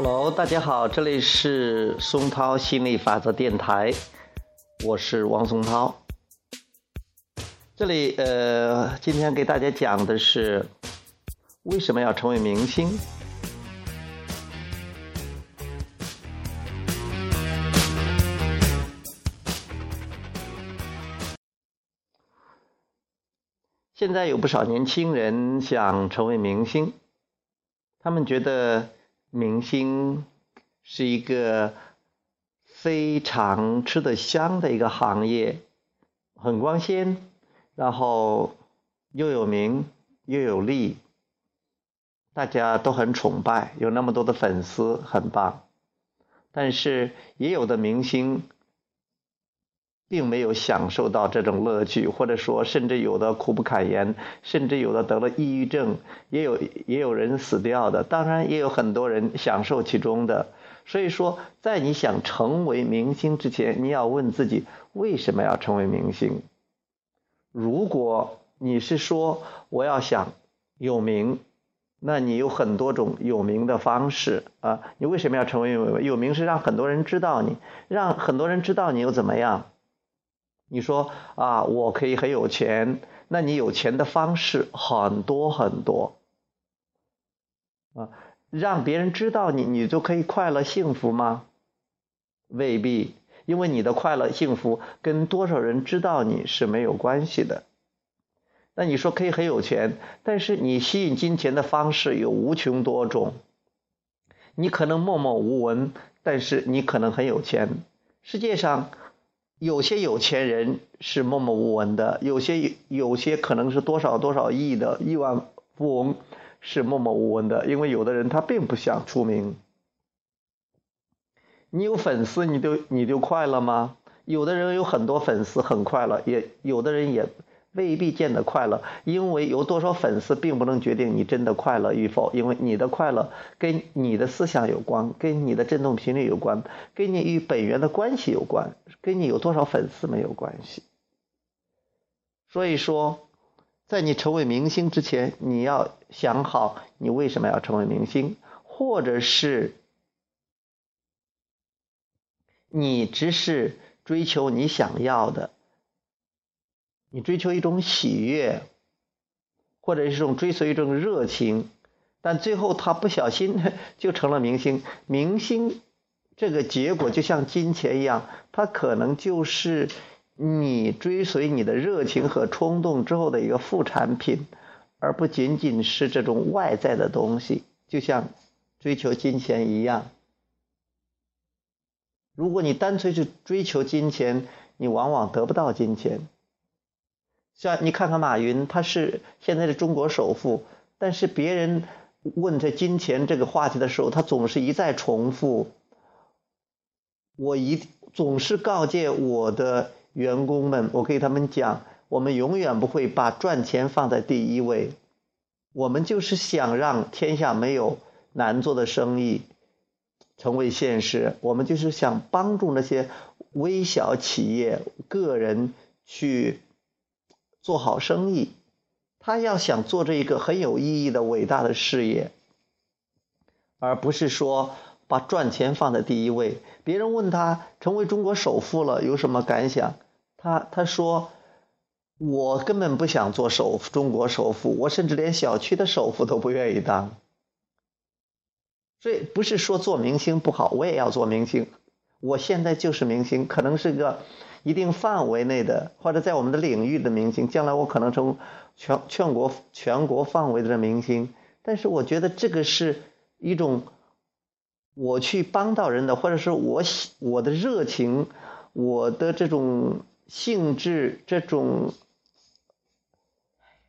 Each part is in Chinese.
Hello，大家好，这里是松涛心理法则电台，我是王松涛。这里呃，今天给大家讲的是为什么要成为明星。现在有不少年轻人想成为明星，他们觉得。明星是一个非常吃得香的一个行业，很光鲜，然后又有名又有利，大家都很崇拜，有那么多的粉丝，很棒。但是也有的明星。并没有享受到这种乐趣，或者说，甚至有的苦不堪言，甚至有的得了抑郁症，也有也有人死掉的。当然，也有很多人享受其中的。所以说，在你想成为明星之前，你要问自己为什么要成为明星。如果你是说我要想有名，那你有很多种有名的方式啊。你为什么要成为有名？有名是让很多人知道你，让很多人知道你又怎么样？你说啊，我可以很有钱，那你有钱的方式很多很多啊，让别人知道你，你就可以快乐幸福吗？未必，因为你的快乐幸福跟多少人知道你是没有关系的。那你说可以很有钱，但是你吸引金钱的方式有无穷多种，你可能默默无闻，但是你可能很有钱。世界上。有些有钱人是默默无闻的，有些有些可能是多少多少亿的亿万富翁是默默无闻的，因为有的人他并不想出名。你有粉丝，你就你就快乐吗？有的人有很多粉丝很快乐，也有的人也。未必见得快乐，因为有多少粉丝并不能决定你真的快乐与否。因为你的快乐跟你的思想有关，跟你的振动频率有关，跟你与本源的关系有关，跟你有多少粉丝没有关系。所以说，在你成为明星之前，你要想好你为什么要成为明星，或者是你只是追求你想要的。你追求一种喜悦，或者是一种追随一种热情，但最后他不小心 就成了明星。明星这个结果就像金钱一样，它可能就是你追随你的热情和冲动之后的一个副产品，而不仅仅是这种外在的东西，就像追求金钱一样。如果你单纯去追求金钱，你往往得不到金钱。像你看看马云，他是现在的中国首富，但是别人问他金钱这个话题的时候，他总是一再重复。我一总是告诫我的员工们，我给他们讲，我们永远不会把赚钱放在第一位，我们就是想让天下没有难做的生意成为现实，我们就是想帮助那些微小企业、个人去。做好生意，他要想做这一个很有意义的伟大的事业，而不是说把赚钱放在第一位。别人问他成为中国首富了有什么感想，他他说：“我根本不想做首中国首富，我甚至连小区的首富都不愿意当。”所以不是说做明星不好，我也要做明星。我现在就是明星，可能是个。一定范围内的，或者在我们的领域的明星，将来我可能成全全国全国范围的明星。但是我觉得这个是一种我去帮到人的，或者是我喜我的热情，我的这种性质，这种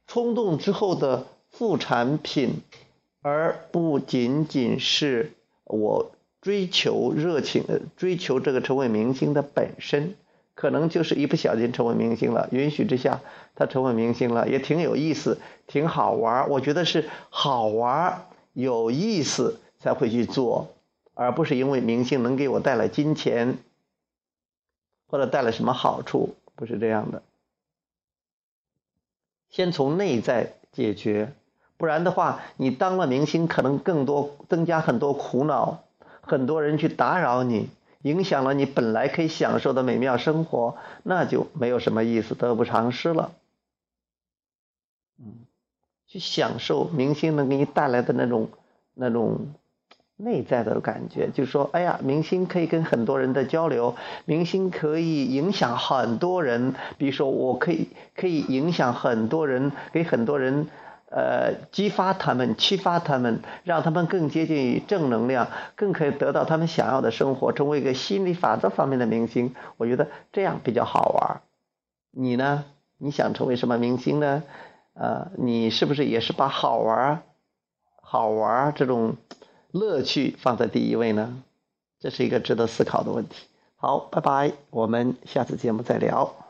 冲动之后的副产品，而不仅仅是我追求热情、追求这个成为明星的本身。可能就是一不小心成为明星了，允许之下他成为明星了，也挺有意思，挺好玩我觉得是好玩有意思才会去做，而不是因为明星能给我带来金钱或者带来什么好处，不是这样的。先从内在解决，不然的话，你当了明星可能更多增加很多苦恼，很多人去打扰你，影响了你本来可以享受的美妙生活，那就没有什么意思，得不偿失了。嗯，去享受明星能给你带来的那种那种。内在的感觉就是说，哎呀，明星可以跟很多人的交流，明星可以影响很多人。比如说，我可以可以影响很多人，给很多人呃激发他们、启发他们，让他们更接近于正能量，更可以得到他们想要的生活，成为一个心理法则方面的明星。我觉得这样比较好玩。你呢？你想成为什么明星呢？呃，你是不是也是把好玩、好玩这种？乐趣放在第一位呢，这是一个值得思考的问题。好，拜拜，我们下次节目再聊。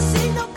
vecino.